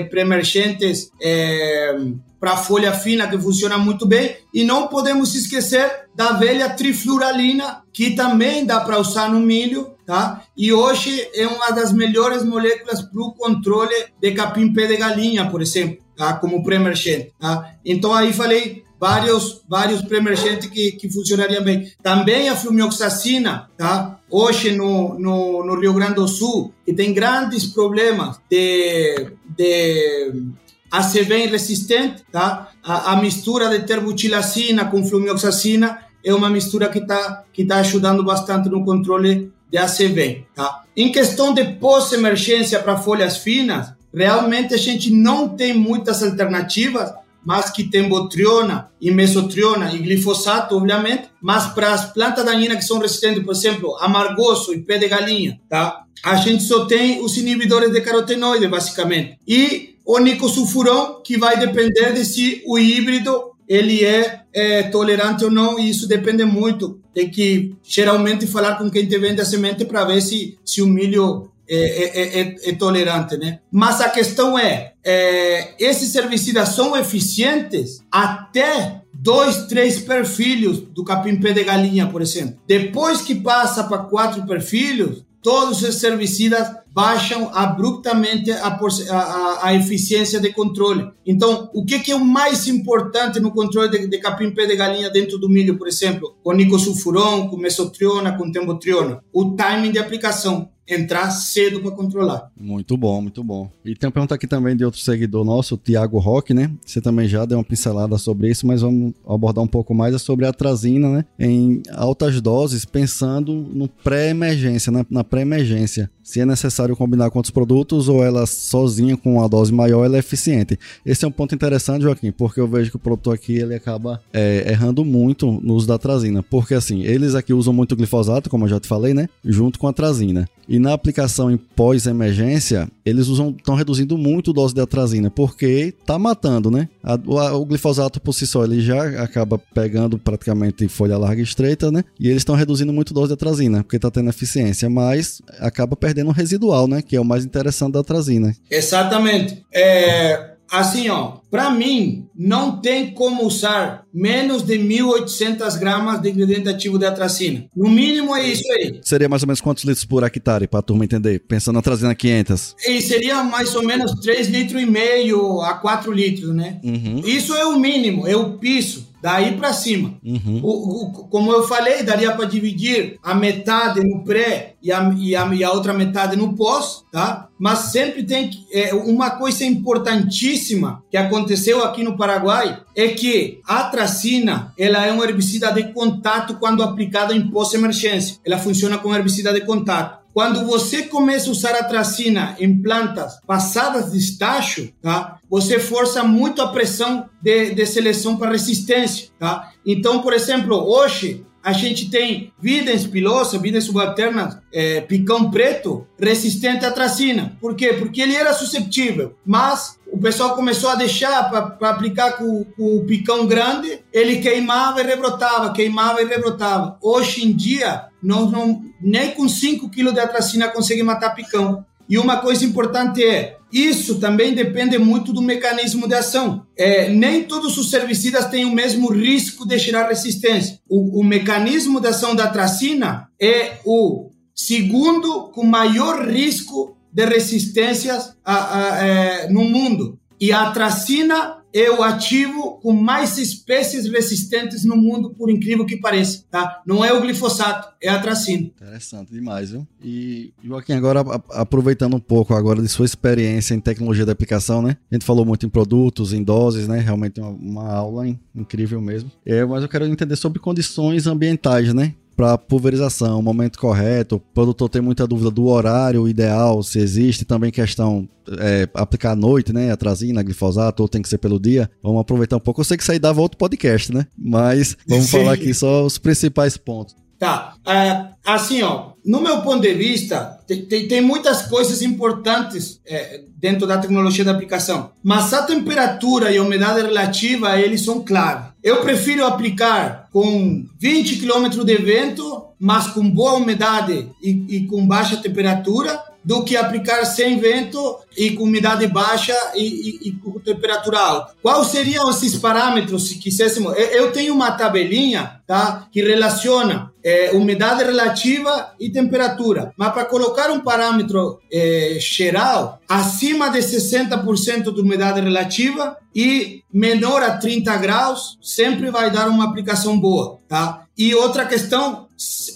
é, para folha fina, que funciona muito bem. E não podemos esquecer da velha trifluralina, que também dá para usar no milho, tá? E hoje é uma das melhores moléculas para o controle de capim-pé de galinha, por exemplo, tá? Como pré-emergente, tá? Então aí falei vários vários pré-emergentes que, que funcionariam bem. Também a flumioxacina, tá? Hoje no, no, no Rio Grande do Sul, que tem grandes problemas de, de ACV resistente, tá? A, a mistura de terbutilacina com flumioxacina é uma mistura que está que tá ajudando bastante no controle de ACV. Tá? Em questão de pós-emergência para folhas finas, realmente a gente não tem muitas alternativas, mas que tem botriona e mesotriona e glifosato, obviamente, mas para as plantas daninhas que são resistentes, por exemplo, amargoso e pé de galinha, tá? A gente só tem os inibidores de carotenoide, basicamente. E o nicosulfuron, que vai depender de se o híbrido ele é, é, tolerante ou não, e isso depende muito. Tem que geralmente falar com quem te vende a semente para ver se, se o milho é, é, é, é, tolerante, né? Mas a questão é, é, esses herbicidas são eficientes até dois, três perfilhos do capim-pé de galinha, por exemplo. Depois que passa para quatro perfilhos, todos os herbicidas baixam abruptamente a, a, a, eficiência de controle. Então, o que, que, é o mais importante no controle de, de capim-pé de galinha dentro do milho, por exemplo? Com nicosulfuron, com mesotriona, com tembotriona. O timing de aplicação entrar cedo para controlar. Muito bom, muito bom. E tem uma pergunta aqui também de outro seguidor nosso, o Thiago Roque, né? Você também já deu uma pincelada sobre isso, mas vamos abordar um pouco mais é sobre a atrazina, né? Em altas doses, pensando no pré-emergência, né? na pré-emergência. Se é necessário combinar com outros produtos ou ela sozinha com uma dose maior, ela é eficiente. Esse é um ponto interessante, Joaquim, porque eu vejo que o produtor aqui ele acaba é, errando muito no uso da atrazina. Porque assim, eles aqui usam muito glifosato, como eu já te falei, né? Junto com a atrazina. E na aplicação em pós-emergência, eles usam estão reduzindo muito a dose de atrazina, porque tá matando, né? A, o, o, glifosato por si só ele já acaba pegando praticamente folha larga e estreita, né? E eles estão reduzindo muito a dose de atrazina, porque tá tendo eficiência, mas acaba perdendo o residual, né? Que é o mais interessante da atrazina. Exatamente. É, assim, ó, para mim, não tem como usar menos de 1.800 gramas de ingrediente ativo de atracina. No mínimo é isso aí. Seria mais ou menos quantos litros por hectare, para a turma entender? Pensando na trazendo 500. E seria mais ou menos 3 litros e meio a 4 litros, né? Uhum. Isso é o mínimo, é o piso daí para cima. Uhum. O, o, como eu falei, daria para dividir a metade no pré e a, e a, e a outra metade no pós, tá? Mas sempre tem que, é, uma coisa importantíssima que aconteceu aqui no Paraguai é que a tracina ela é um herbicida de contato quando aplicada em pós-emergência. Ela funciona como herbicida de contato. Quando você começa a usar a tracina em plantas passadas de estágio, tá? Você força muito a pressão de, de seleção para resistência, tá? Então, por exemplo, hoje a gente tem videns pilosa, videns subalternas, é, picão preto, resistente à tracina. Por quê? Porque ele era susceptível, mas o pessoal começou a deixar para aplicar com, com, o picão grande, ele queimava e rebrotava, queimava e rebrotava. Hoje em dia, não, nem com 5 kg de atracina consegue matar picão. E uma coisa importante é, isso também depende muito do mecanismo de ação. É, nem todos os herbicidas têm o mesmo risco de gerar resistência. O, o mecanismo de ação da tracina é o segundo com maior risco de resistências a, a, a, é, no mundo. E a tracina é o ativo com mais espécies resistentes no mundo, por incrível que pareça, tá? Não é o glifosato, é a tracina. Interessante demais, viu? E Joaquim, agora aproveitando um pouco agora de sua experiência em tecnologia de aplicação, né? A gente falou muito em produtos, em doses, né? Realmente uma, uma aula incrível mesmo. É, mas eu quero entender sobre condições ambientais, né? Para pulverização, o momento correto. O produtor tem muita dúvida do horário ideal, se existe também questão é, aplicar à noite, né? Atrazina, glifosato, ou tem que ser pelo dia. Vamos aproveitar um pouco. Eu sei que isso aí dava outro podcast, né? Mas vamos Sim. falar aqui só os principais pontos. Tá. É, assim, ó, no meu ponto de vista, tem, tem, tem muitas coisas importantes é, dentro da tecnologia da aplicação, mas a temperatura e a umidade relativa, eles são claros. Eu prefiro aplicar com 20 km de vento, mas com boa umidade e, e com baixa temperatura, do que aplicar sem vento e com umidade baixa e, e, e, com temperatura alta. Quais seriam esses parâmetros se quiséssemos? Eu tenho uma tabelinha tá, que relaciona é, umidade relativa e temperatura, mas para colocar um parâmetro é, geral, acima de 60% de umidade relativa e menor a 30 graus, sempre vai dar uma aplicação boa. Tá? E outra questão,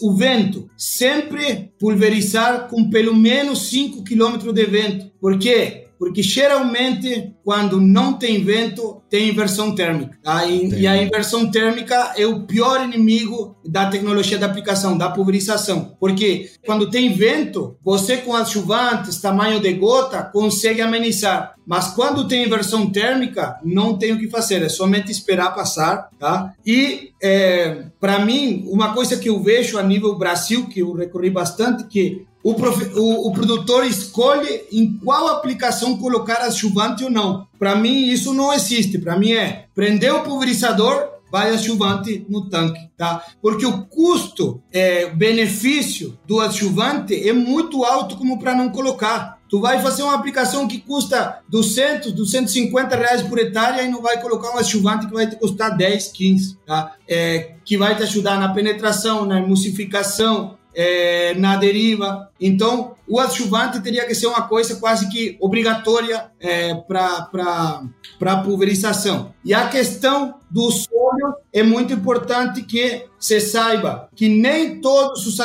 o vento. Sempre pulverizar com pelo menos 5 km de vento. Por quê? Porque geralmente, quando não tem vento, tem inversão térmica. Tá? E, e, a inversão térmica é o pior inimigo da tecnologia da aplicação, da pulverização. Porque quando tem vento, você com as chuvantes, tamanho de gota, consegue amenizar. Mas quando tem inversão térmica, não tem o que fazer, é somente esperar passar. Tá? E, é, para mim, uma coisa que eu vejo a nível Brasil, que eu recorri bastante, que o, o, o, produtor escolhe em qual aplicação colocar a chuvante ou não. Para mim, isso não existe. Para mim é prender o pulverizador, vai a chuvante no tanque, tá? Porque o custo, é, benefício do adjuvante é muito alto como para não colocar. Tu vai fazer uma aplicação que custa 200, 250 reais por hectare e não vai colocar um adjuvante que vai te custar 10, 15, tá? É, que vai te ajudar na penetração, na emulsificação, é, na deriva. Então, o adjuvante teria que ser uma coisa quase que obrigatória é, para pulverização. E a questão do solo é muito importante que se saiba que nem todos os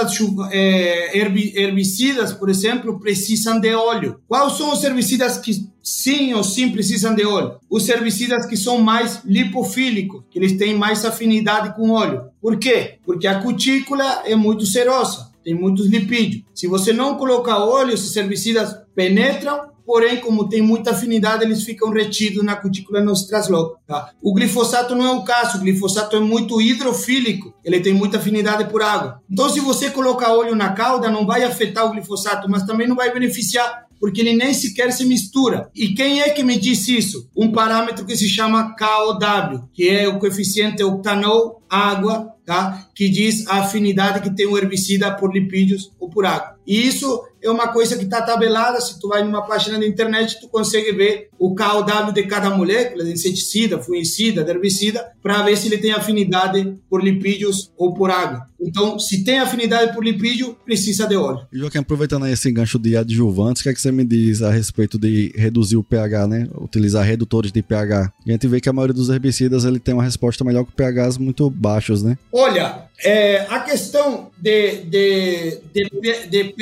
é, herbicidas, por exemplo, precisam de óleo. Quais são os herbicidas que sim ou sim precisam de óleo? Os herbicidas que são mais lipofílicos, que eles têm mais afinidade com óleo. Por quê? Porque a cutícula é muito serosa tem muitos lipídios. Se você não colocar óleo, esses herbicidas penetram, porém, como tem muita afinidade, eles ficam retidos na cutícula e não se. Tá? O glifosato não é o caso, o glifosato é muito hidrofílico, ele tem muita afinidade por água. Então, se você colocar óleo na cauda, não vai afetar o glifosato, mas também não vai beneficiar porque ele nem sequer se mistura. E quem é que me disse isso? Um parâmetro que se chama KOW, que é o coeficiente octanol água tá? que diz a afinidade que tem o herbicida por lipídios ou por água. E isso é uma coisa que está tabelada. Se tu vai numa página da internet, tu consegue ver o KOW de cada molécula, de inseticida, fungicida, de herbicida, para ver se ele tem afinidade por lipídios ou por água. Então, se tem afinidade por lipídio, precisa de óleo. Joaquim, aproveitando esse gancho de adjuvantes, o que é que você me diz a respeito de reduzir o pH, né? Utilizar redutores de pH. A gente vê que a maioria dos herbicidas ele tem uma resposta melhor com pHs muito baixos, né? Olha, é, a questão de, de, de, de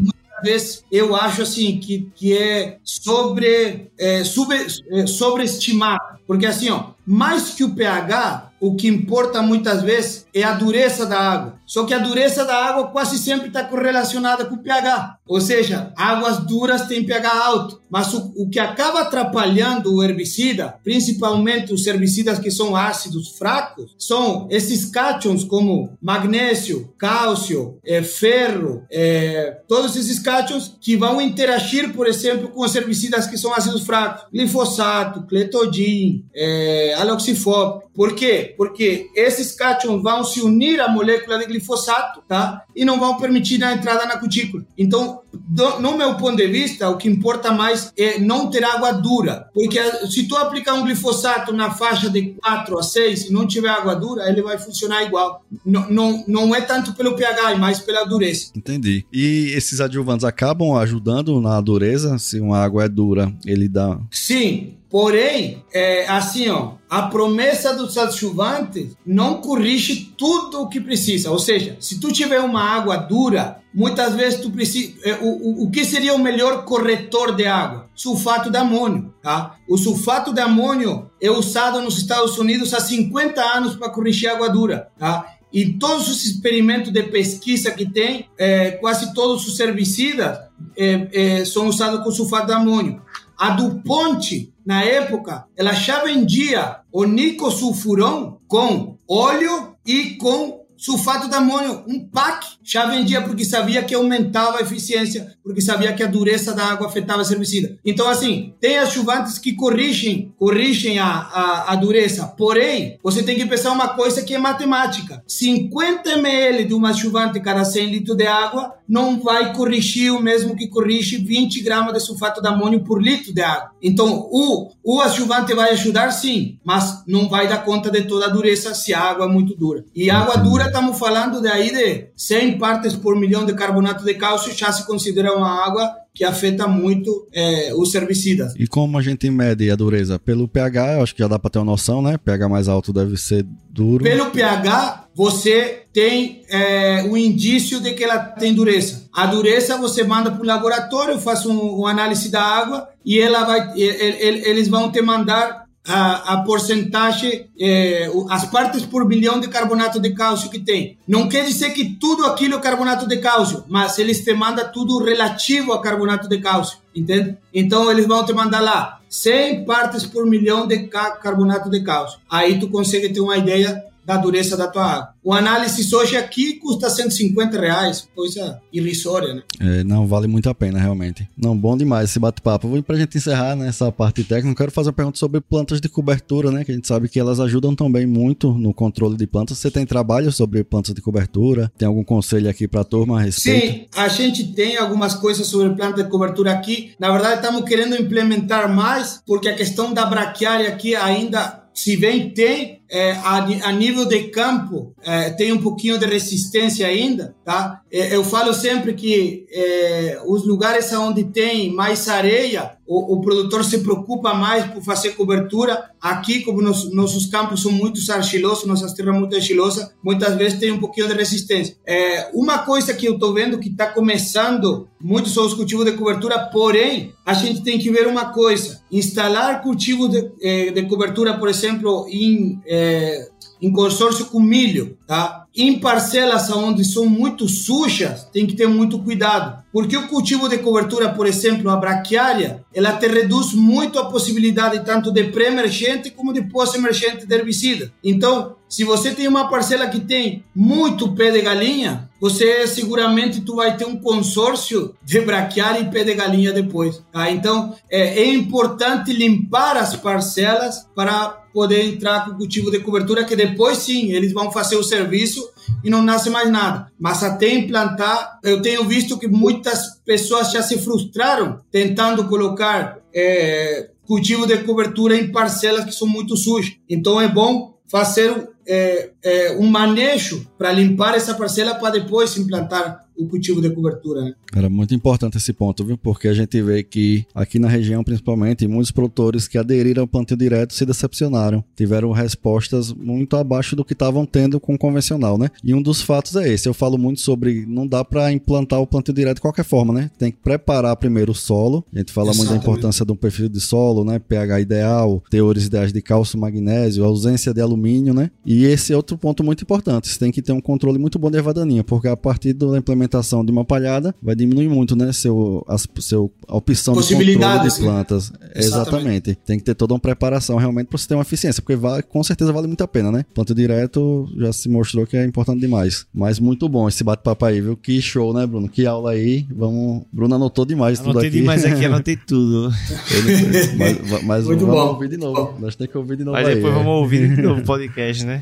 muitas vezes eu acho assim que, que é sobre é, sobre, é, sobreestimado, porque assim, ó, mais que o pH, o que importa muitas vezes é a dureza da água. Só que a dureza da água quase sempre está correlacionada com o pH. Ou seja, águas duras têm pH alto. Mas o, o, que acaba atrapalhando o herbicida, principalmente os herbicidas que são ácidos fracos, são esses cátions como magnésio, cálcio, é, ferro, é, todos esses cátions que vão interagir, por exemplo, com os herbicidas que são ácidos fracos. Glifosato, cletodin, é, aloxifop. Por quê? Porque esses cátions vão se unir à molécula de glifosato, tá? E não vão permitir a entrada na cutícula. Então, do, no meu ponto de vista, o que importa mais é não ter água dura. Porque se tu aplicar um glifosato na faixa de 4 a 6 e não tiver água dura, ele vai funcionar igual. Não, não, não é tanto pelo pH, é mais pela dureza. Entendi. E esses adjuvantes acabam ajudando na dureza? Se uma água é dura, ele dá. Sim, Porém, é, assim, ó, a promessa dos adjuvantes não corrige tudo o que precisa. Ou seja, se tu tiver uma água dura, muitas vezes tu precisa. É, o, o, o que seria o melhor corretor de água? Sulfato de amônio. Tá? O sulfato de amônio é usado nos Estados Unidos há 50 anos para corrigir água dura. Tá? E todos os experimentos de pesquisa que tem, é, quase todos os herbicidas é, é, são usados com sulfato de amônio. A DuPont, na época, ela já vendia o nicosulfurão com óleo e com sulfato de amônio, um pack, já vendia porque sabia que aumentava a eficiência, porque sabia que a dureza da água afetava esse herbicida. Então, assim, tem ajuvantes que corrigem, corrigem a, a, a, dureza, porém, você tem que pensar uma coisa que é matemática. 50 ml de uma adjuvante cada 100 litros de água não vai corrigir o mesmo que corrige 20 gramas de sulfato de amônio por litro de água. Então, o, o adjuvante vai ajudar sim, mas não vai dar conta de toda a dureza se a água é muito dura. E água dura estamos falando de aí de 100 partes por milhão de carbonato de cálcio, já se considera uma água que afeta muito é, os herbicidas. E como a gente mede a dureza? Pelo pH, eu acho que já dá para ter uma noção, né? pH mais alto deve ser duro. Pelo pH, você tem é, o indício de que ela tem dureza. A dureza você manda para o laboratório, faz um, uma análise da água e ela vai, eles vão te mandar a, a porcentagem, é, as partes por bilhão de carbonato de cálcio que tem. Não quer dizer que tudo aquilo é carbonato de cálcio, mas eles te mandam tudo relativo a carbonato de cálcio, entende? Então eles vão te mandar lá 100 partes por milhão de carbonato de cálcio. Aí tu consegue ter uma ideia da dureza da tua água. O análise hoje aqui custa 150 reais, coisa irrisória, né? É, não, vale muito a pena, realmente. Não, bom demais esse bate-papo. E pra gente encerrar nessa né, parte técnica, quero fazer uma pergunta sobre plantas de cobertura, né? Que a gente sabe que elas ajudam também muito no controle de plantas. Você tem trabalho sobre plantas de cobertura? Tem algum conselho aqui pra turma a respeito? Sim, a gente tem algumas coisas sobre planta de cobertura aqui. Na verdade, estamos querendo implementar mais, porque a questão da braquiária aqui ainda se bem tem, é, a, a, nível de campo, é, tem um pouquinho de resistência ainda, tá? É, eu falo sempre que é, os lugares onde tem mais areia, o, o, produtor se preocupa mais por fazer cobertura. Aqui, como nos, nossos campos são muito argilosos, nossas terras muito argilosas, muitas vezes tem um pouquinho de resistência. É, uma coisa que eu estou vendo que está começando muito são os cultivos de cobertura, porém, a gente tem que ver uma coisa: instalar cultivo de, eh, de cobertura, por exemplo, em, eh, em consórcio com milho, tá? Em parcelas onde são muito sujas, tem que ter muito cuidado, porque o cultivo de cobertura, por exemplo, a braquiária, ela te reduz muito a possibilidade tanto de pré-emergente como de pós-emergente de herbicida. Então, se você tem uma parcela que tem muito pé de galinha, você seguramente tu vai ter um consórcio de braquiária e pé de galinha depois. Tá? Então, é, é importante limpar as parcelas para poder entrar com o cultivo de cobertura, que depois sim, eles vão fazer o serviço e não nasce mais nada. Mas até implantar, eu tenho visto que muitas pessoas já se frustraram tentando colocar é, cultivo de cobertura em parcelas que são muito sujas. Então é bom fazer é, é, um manejo para limpar essa parcela para depois implantar o cultivo de cobertura. Né? Era muito importante esse ponto, viu? Porque a gente vê que aqui na região, principalmente, muitos produtores que aderiram ao plantio direto se decepcionaram. Tiveram respostas muito abaixo do que estavam tendo com o convencional, né? E um dos fatos é esse. Eu falo muito sobre não dá para implantar o plantio direto de qualquer forma, né? Tem que preparar primeiro o solo. A gente fala Exatamente. muito da importância de um perfil de solo, né? pH ideal, teores ideais de cálcio, magnésio, ausência de alumínio, né? E esse é outro ponto muito importante. Você tem que ter um controle muito bom de evadaninha, porque a partir da implementação de uma palhada vai diminuir muito, né? Seu, a, seu, a opção de controle de né? plantas. Exatamente. Exatamente. Tem que ter toda uma preparação realmente para você ter uma eficiência, porque vai, com certeza vale muito a pena, né? Plantio direto já se mostrou que é importante demais. Mas muito bom esse bate-papo aí, viu? Que show, né, Bruno? Que aula aí. Vamos. Bruno anotou demais anotei tudo aqui. demais aqui, <laughs> anotei tudo. Ele, mas, mas muito vamos bom. ouvir de novo. Nós temos que ouvir de novo. Mas aí, depois é. vamos ouvir de novo o podcast, né?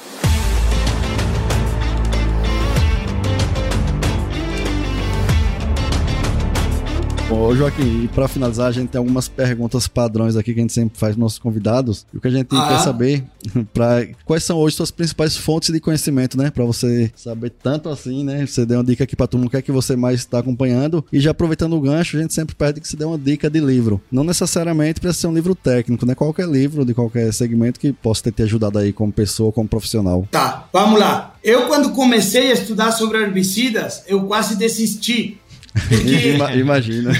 Ô Joaquim, e para finalizar, a gente tem algumas perguntas padrões aqui que a gente sempre faz para nossos convidados. E o que a gente ah, quer saber, <laughs> para quais são hoje suas principais fontes de conhecimento, né? Para você saber tanto assim, né? Você deu uma dica aqui todo mundo, o que é que você mais está acompanhando. E já aproveitando o gancho, a gente sempre pede que você dê uma dica de livro. Não necessariamente precisa ser um livro técnico, né? Qualquer livro de qualquer segmento que possa ter te ajudado aí como pessoa, como profissional. Tá, vamos lá. Eu, quando comecei a estudar sobre herbicidas, eu quase desisti porque, <laughs> Imagina.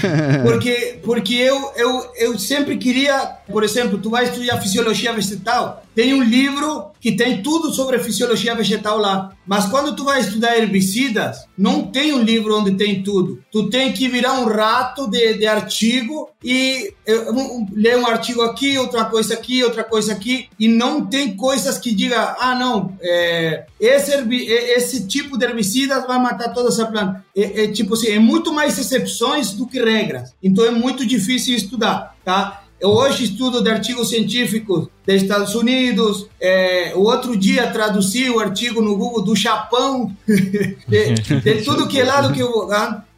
Porque, porque eu, eu, eu sempre queria, por exemplo, tu vai estudar fisiologia vegetal, tem um livro que tem tudo sobre fisiologia vegetal lá. Mas quando tu vai estudar herbicidas, não tem um livro onde tem tudo. Tu tem que virar um rato de, de artigo e um, ler um artigo aqui, outra coisa aqui, outra coisa aqui, e não tem coisas que diga, ah, não, é, esse, esse tipo de herbicidas vai matar toda essa planta. É, é tipo assim, é muito mais exceções do que regras. Então é muito difícil estudar, tá? Hoje estudo de artigos científicos dos Estados Unidos. É, o outro dia traduzi o artigo no Google do Japão, <laughs> de, de, tudo que é lado que eu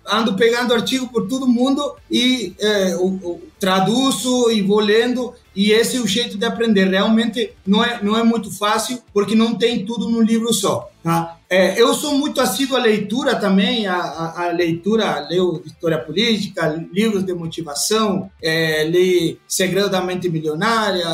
ando pegando artigo por todo mundo e é, traduzo e vou lendo e esse é o jeito de aprender. Realmente não é, não é muito fácil porque não tem tudo num livro só. Tá? É, eu sou muito assíduo à leitura também, a, a, a, leitura, leio história política, livros de motivação, é, leio Segredo da Mente Milionária,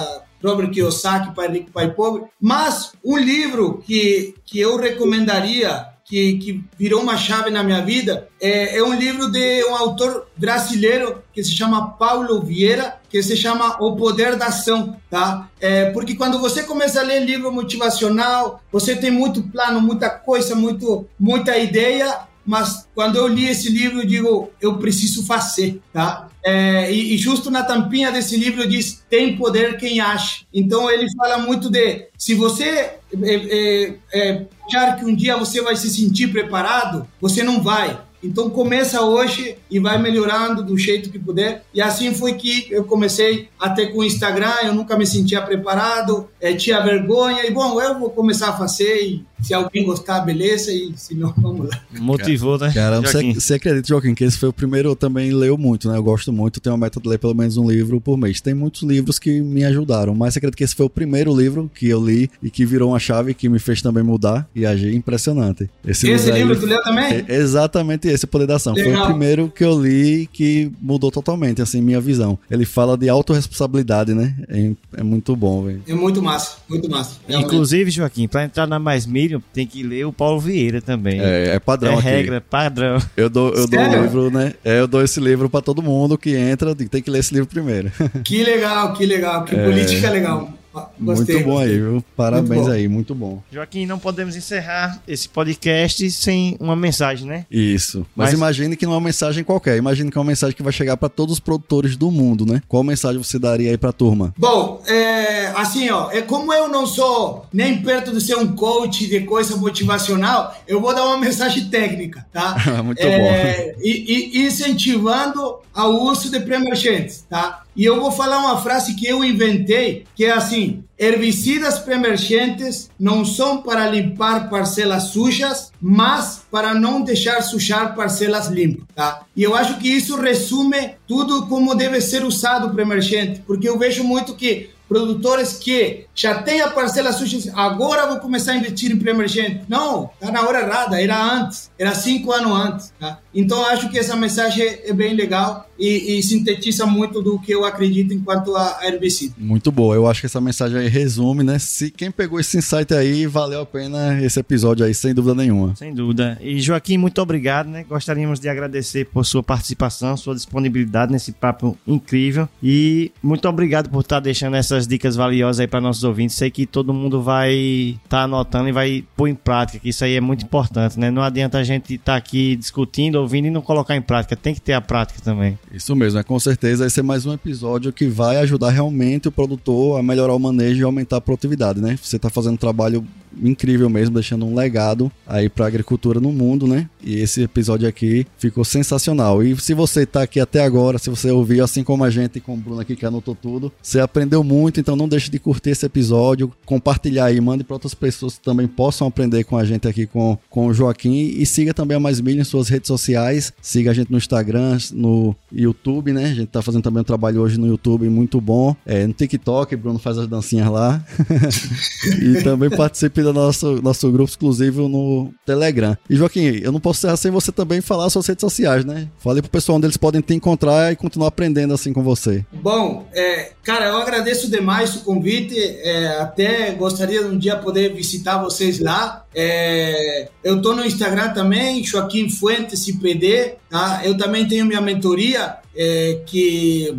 Robert Kiyosaki, Pai Rico, Pai Pobre, mas um livro que, que eu recomendaria que, que virou uma chave na minha vida é, é, um livro de um autor brasileiro que se chama Paulo Vieira, que se chama O Poder da Ação, tá? É, porque quando você começa a ler livro motivacional, você tem muito plano, muita coisa, muito, muita ideia, mas quando eu li esse livro, eu digo, eu preciso fazer, tá? É, e, e, justo na tampinha desse livro diz, tem poder quem acha. Então ele fala muito de, se você é, é, é, achar que um dia você vai se sentir preparado, você não vai. Então começa hoje e vai melhorando do jeito que puder. E assim foi que eu comecei até com o Instagram, eu nunca me sentia preparado, é, tinha vergonha, e bom, eu vou começar a fazer e se alguém gostar, beleza, e se não, <laughs> vamos lá. Motivou, né? Cara, você, você acredita, Joaquim, que esse foi o primeiro, eu também leio muito, né? Eu gosto muito, tenho uma meta de ler pelo menos um livro por mês. Tem muitos livros que me ajudaram, mas você acredita que esse foi o primeiro livro que eu li e que virou uma chave que me fez também mudar e agir impressionante. Esse, esse livro, tu leu também? É exatamente esse, o Poder da Ação. Legal. Foi o primeiro que eu li que mudou totalmente, assim, minha visão. Ele fala de autorresponsabilidade, né? É, é muito bom, velho. É muito massa, muito massa. Realmente. Inclusive, Joaquim, para entrar na Mais Milho, tem que ler o Paulo Vieira também. É, é padrão. É aqui. regra, padrão. Eu dou, eu dou um livro, né? É, eu dou esse livro para todo mundo que entra, tem que ler esse livro primeiro. Que legal, que legal, que é... política legal. Gostei, muito bom gostei. aí, viu? Parabéns aí, muito bom. Joaquim, não podemos encerrar esse podcast sem uma mensagem, né? Isso. Mas, Mas imagine que não é uma mensagem qualquer. Imagine que é uma mensagem que vai chegar para todos os produtores do mundo, né? Qual mensagem você daria aí pra turma? Bom, é, assim, ó, é como eu não sou nem perto de ser um coach de coisa motivacional, eu vou dar uma mensagem técnica, tá? <laughs> muito é, bom. E, e incentivando ao uso de pré-emergentes, tá? E eu vou falar uma frase que eu inventei, que é assim: herbicidas pré-emergentes não são para limpar parcelas sujas, mas para não deixar sujar parcelas limpas, tá? E eu acho que isso resume tudo como deve ser usado o pré-emergente, porque eu vejo muito que produtores que já têm a parcela suficiente, agora vou começar a investir em pré-emergente. Não, está na hora errada, era antes, era cinco anos antes. Tá? Então, acho que essa mensagem é bem legal e, e, sintetiza muito do que eu acredito enquanto a herbicida. Muito boa, eu acho que essa mensagem aí resume, né? Se quem pegou esse insight aí, valeu a pena esse episódio aí, sem dúvida nenhuma. Sem dúvida. E Joaquim, muito obrigado, né? Gostaríamos de agradecer por sua participação, sua disponibilidade nesse papo incrível e muito obrigado por estar deixando essas dicas valiosas aí para nossos ouvintes. Sei que todo mundo vai estar tá anotando e vai pôr em prática, que isso aí é muito importante, né? Não adianta a gente estar tá aqui discutindo, ouvindo e não colocar em prática, tem que ter a prática também. Isso mesmo, é com certeza esse é mais um episódio que vai ajudar realmente o produtor a melhorar o manejo e aumentar a produtividade, né? Você está fazendo um trabalho incrível mesmo, deixando um legado aí para agricultura no mundo, né? E esse episódio aqui ficou sensacional. E se você está aqui até agora, se você ouviu assim como a gente, com o Bruno aqui que anotou tudo, você aprendeu muito, então não deixe de curtir esse episódio, compartilhar aí, mande para outras pessoas que também possam aprender com a gente aqui com, com o Joaquim e siga também a Mais Milha em suas redes sociais, siga a gente no Instagram, no YouTube, né? A gente tá fazendo também um trabalho hoje no YouTube muito bom, é, no TikTok, Bruno faz as dancinhas lá. <laughs> e também participe do nosso, nosso grupo exclusivo no Telegram. E Joaquim, eu não posso ser sem você também falar suas redes sociais, né? Fale pro pessoal onde eles podem te encontrar e continuar aprendendo assim com você. Bom, é, cara, eu agradeço demais o convite. É, até gostaria de um dia poder visitar vocês lá. É, eu tô no Instagram também, Joaquim Fuentes IPD. Tá? Eu também tenho minha mentoria, é, que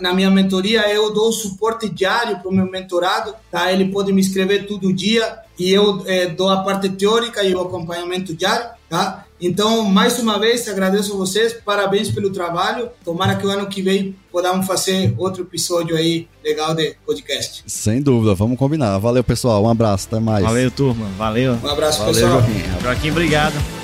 na minha mentoria eu dou suporte diário para o meu mentorado, tá? Ele pode me escrever todo dia e eu é, dou a parte teórica e o acompanhamento diário, tá? Então, mais uma vez, agradeço a vocês, parabéns pelo trabalho. Tomara que o ano que vem podamos fazer outro episódio aí legal de podcast. Sem dúvida, vamos combinar. Valeu, pessoal. Um abraço, até mais. Valeu, turma. Valeu. Um abraço, Valeu, pessoal. Joaquim. Joaquim, obrigado.